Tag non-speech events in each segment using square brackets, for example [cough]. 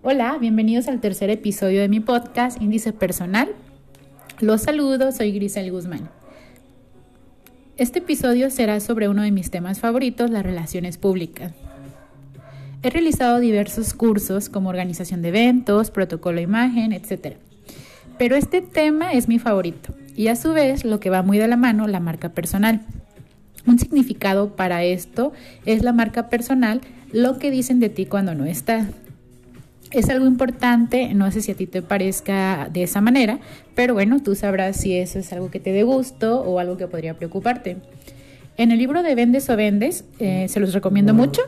Hola, bienvenidos al tercer episodio de mi podcast Índice Personal. Los saludo, soy Grisel Guzmán. Este episodio será sobre uno de mis temas favoritos, las relaciones públicas. He realizado diversos cursos como organización de eventos, protocolo imagen, etc. Pero este tema es mi favorito y a su vez lo que va muy de la mano, la marca personal. Un significado para esto es la marca personal, lo que dicen de ti cuando no estás. Es algo importante, no sé si a ti te parezca de esa manera, pero bueno, tú sabrás si eso es algo que te dé gusto o algo que podría preocuparte. En el libro de Vendes o Vendes, eh, se los recomiendo mucho,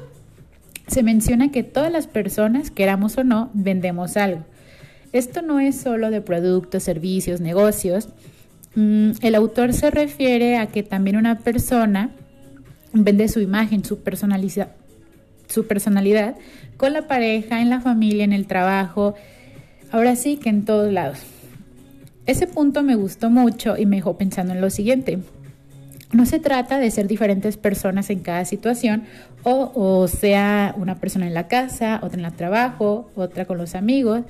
se menciona que todas las personas, queramos o no, vendemos algo. Esto no es solo de productos, servicios, negocios. Mm, el autor se refiere a que también una persona vende su imagen, su personalidad, su personalidad con la pareja, en la familia, en el trabajo, ahora sí que en todos lados. Ese punto me gustó mucho y me dejó pensando en lo siguiente. No se trata de ser diferentes personas en cada situación o, sea una persona en la casa, otra en el trabajo, otra con los amigos,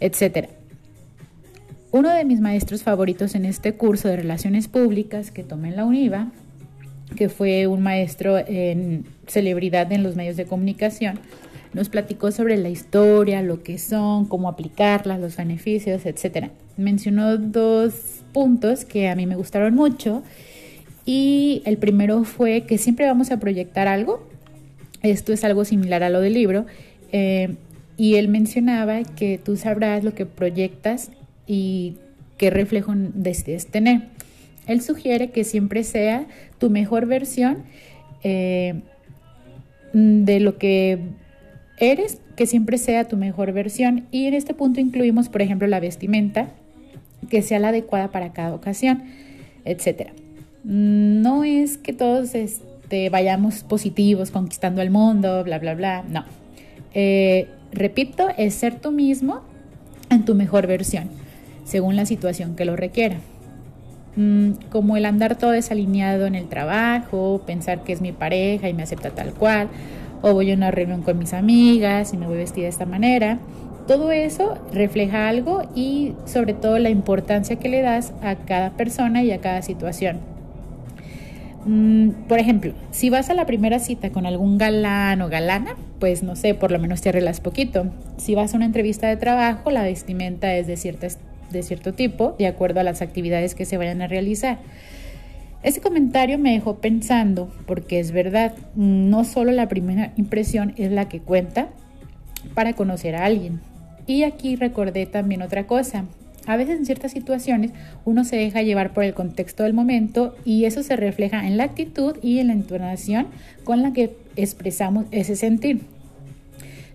etc. Uno de mis maestros favoritos en este curso de relaciones públicas que tomé en la UNIVA, que fue un maestro en celebridad en los medios de comunicación, nos platicó sobre la historia, lo que son, cómo aplicarlas, los beneficios, etc. Mencionó dos puntos que a mí me gustaron mucho y el primero fue que siempre vamos a proyectar algo. Esto es algo similar a lo del libro. Eh, y él mencionaba que tú sabrás lo que proyectas y qué reflejo decides tener. Él sugiere que siempre sea tu mejor versión eh, de lo que eres, que siempre sea tu mejor versión. Y en este punto incluimos, por ejemplo, la vestimenta, que sea la adecuada para cada ocasión, etcétera. No es que todos este, vayamos positivos, conquistando el mundo, bla, bla, bla. No. Eh, repito, es ser tú mismo en tu mejor versión, según la situación que lo requiera. Mm, como el andar todo desalineado en el trabajo, pensar que es mi pareja y me acepta tal cual, o voy a una reunión con mis amigas y me voy vestida de esta manera. Todo eso refleja algo y sobre todo la importancia que le das a cada persona y a cada situación. Mm, por ejemplo, si vas a la primera cita con algún galán o galana, pues no sé, por lo menos te arreglas poquito. Si vas a una entrevista de trabajo, la vestimenta es de, de cierto tipo, de acuerdo a las actividades que se vayan a realizar. Ese comentario me dejó pensando, porque es verdad, no solo la primera impresión es la que cuenta para conocer a alguien. Y aquí recordé también otra cosa, a veces en ciertas situaciones uno se deja llevar por el contexto del momento y eso se refleja en la actitud y en la entonación con la que expresamos ese sentir.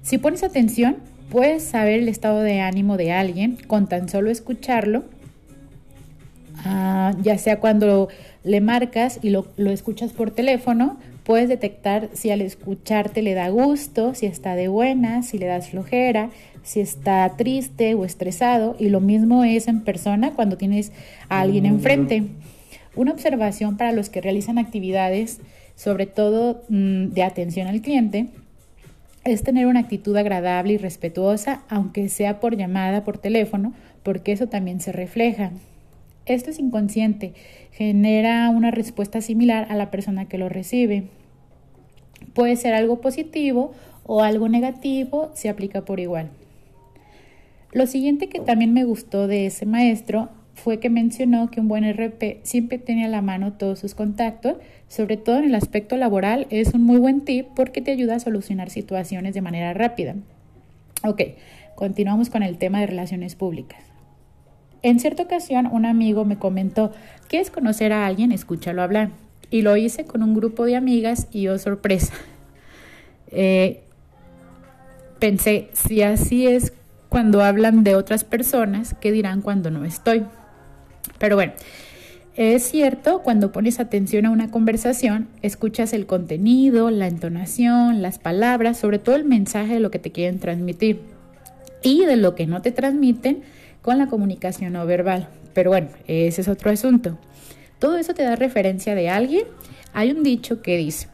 Si pones atención, puedes saber el estado de ánimo de alguien con tan solo escucharlo, ah, ya sea cuando le marcas y lo, lo escuchas por teléfono, puedes detectar si al escucharte le da gusto, si está de buena, si le das flojera, si está triste o estresado y lo mismo es en persona cuando tienes a alguien enfrente. Una observación para los que realizan actividades, sobre todo mm, de atención al cliente, es tener una actitud agradable y respetuosa, aunque sea por llamada, por teléfono, porque eso también se refleja. Esto es inconsciente, genera una respuesta similar a la persona que lo recibe. Puede ser algo positivo o algo negativo, se aplica por igual. Lo siguiente que también me gustó de ese maestro fue que mencionó que un buen RP siempre tiene a la mano todos sus contactos, sobre todo en el aspecto laboral, es un muy buen tip porque te ayuda a solucionar situaciones de manera rápida. Ok, continuamos con el tema de relaciones públicas. En cierta ocasión un amigo me comentó, ¿quieres conocer a alguien? Escúchalo hablar. Y lo hice con un grupo de amigas y oh sorpresa. [laughs] Eh, pensé, si así es cuando hablan de otras personas, ¿qué dirán cuando no estoy? Pero bueno, es cierto, cuando pones atención a una conversación, escuchas el contenido, la entonación, las palabras, sobre todo el mensaje de lo que te quieren transmitir y de lo que no te transmiten con la comunicación no verbal. Pero bueno, ese es otro asunto. Todo eso te da referencia de alguien. Hay un dicho que dice,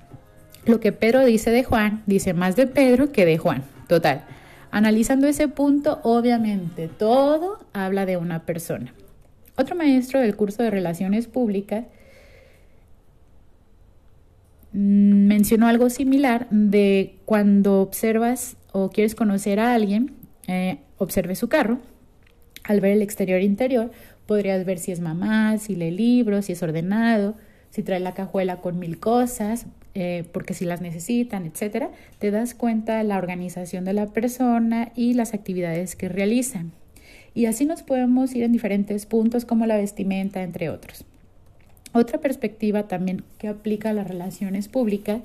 lo que Pedro dice de Juan, dice más de Pedro que de Juan. Total. Analizando ese punto, obviamente todo habla de una persona. Otro maestro del curso de Relaciones Públicas mm, mencionó algo similar de cuando observas o quieres conocer a alguien, eh, observe su carro. Al ver el exterior e interior, podrías ver si es mamá, si lee libros, si es ordenado, si trae la cajuela con mil cosas, eh, porque si las necesitan, etcétera, te das cuenta de la organización de la persona y las actividades que realizan. Y así nos podemos ir en diferentes puntos como la vestimenta, entre otros. Otra perspectiva también que aplica a las relaciones públicas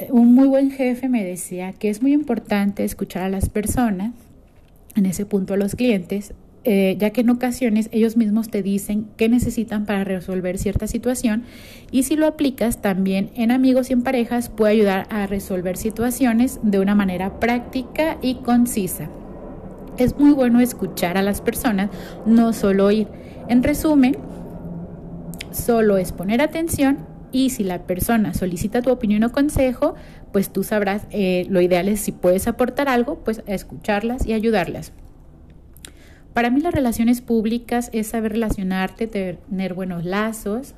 eh, un muy buen jefe me decía que es muy importante escuchar a las personas, en ese punto a los clientes, eh, ya que en ocasiones ellos mismos te dicen qué necesitan para resolver cierta situación y si lo aplicas también en amigos y en parejas puede ayudar a resolver situaciones de una manera práctica y concisa. Es muy bueno escuchar a las personas, no solo oír. En resumen, solo es poner atención y si la persona solicita tu opinión o consejo, pues tú sabrás, eh, lo ideal es si puedes aportar algo, pues escucharlas y ayudarlas. Para mí las relaciones públicas es saber relacionarte, tener buenos lazos.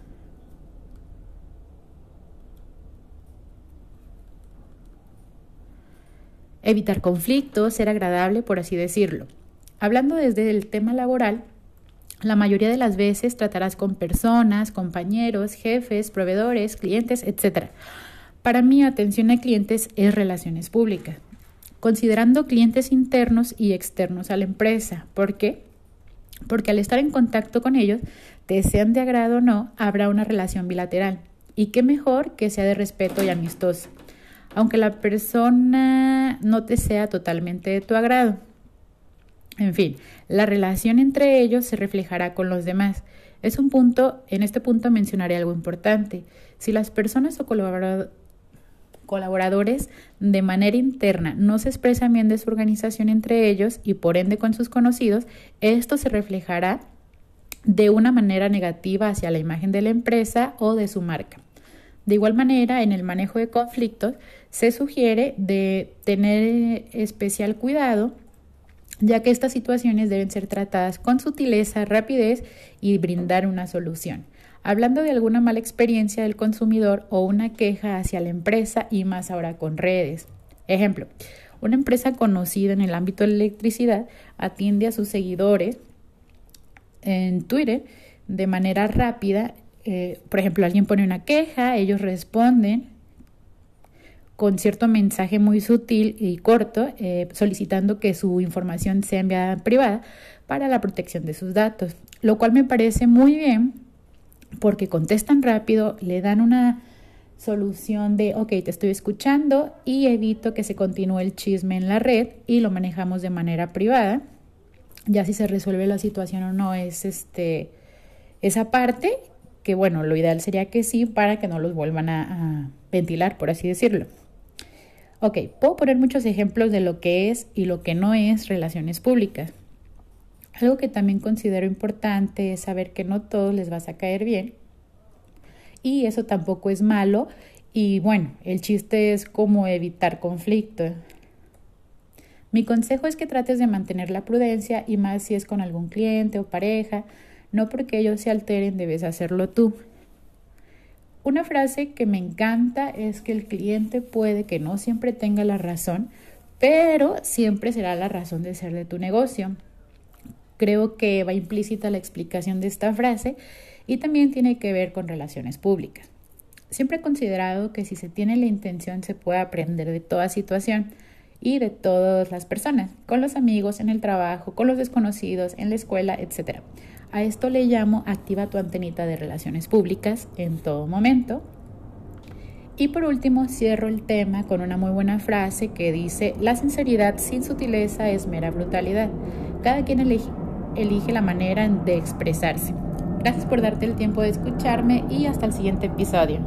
Evitar conflictos, ser agradable, por así decirlo. Hablando desde el tema laboral, la mayoría de las veces tratarás con personas, compañeros, jefes, proveedores, clientes, etc. Para mí, atención a clientes es relaciones públicas considerando clientes internos y externos a la empresa. ¿Por qué? Porque al estar en contacto con ellos, te sean de agrado o no, habrá una relación bilateral. Y qué mejor que sea de respeto y amistosa, aunque la persona no te sea totalmente de tu agrado. En fin, la relación entre ellos se reflejará con los demás. Es un punto, en este punto mencionaré algo importante. Si las personas o colaboradores de manera interna no se expresan bien de su organización entre ellos y por ende con sus conocidos, esto se reflejará de una manera negativa hacia la imagen de la empresa o de su marca. De igual manera, en el manejo de conflictos se sugiere de tener especial cuidado ya que estas situaciones deben ser tratadas con sutileza, rapidez y brindar una solución hablando de alguna mala experiencia del consumidor o una queja hacia la empresa y más ahora con redes. Ejemplo, una empresa conocida en el ámbito de la electricidad atiende a sus seguidores en Twitter de manera rápida. Eh, por ejemplo, alguien pone una queja, ellos responden con cierto mensaje muy sutil y corto, eh, solicitando que su información sea enviada privada para la protección de sus datos, lo cual me parece muy bien porque contestan rápido, le dan una solución de, ok, te estoy escuchando y evito que se continúe el chisme en la red y lo manejamos de manera privada. Ya si se resuelve la situación o no es este, esa parte, que bueno, lo ideal sería que sí para que no los vuelvan a, ventilar, por así decirlo. Ok, puedo poner muchos ejemplos de lo que es y lo que no es relaciones públicas. Algo que también considero importante es saber que no todos les vas a caer bien y eso tampoco es malo y bueno, el chiste es cómo evitar conflicto. Mi consejo es que trates de mantener la prudencia y más si es con algún cliente o pareja, no porque ellos se alteren debes hacerlo tú. Una frase que me encanta es que el cliente puede que no siempre tenga la razón, pero siempre será la razón de ser de tu negocio creo que va implícita la explicación de esta frase y también tiene que ver con relaciones públicas. Siempre he considerado que si se tiene la intención se puede aprender de toda situación y de todas las personas, con los amigos, en el trabajo, con los desconocidos, en la escuela, etc. A esto le llamo activa tu antenita de relaciones públicas en todo momento. Y por último, cierro el tema con una muy buena frase que dice, la sinceridad sin sutileza es mera brutalidad. Cada quien elige, la manera de expresarse. Gracias por darte el tiempo de escucharme y hasta el siguiente episodio.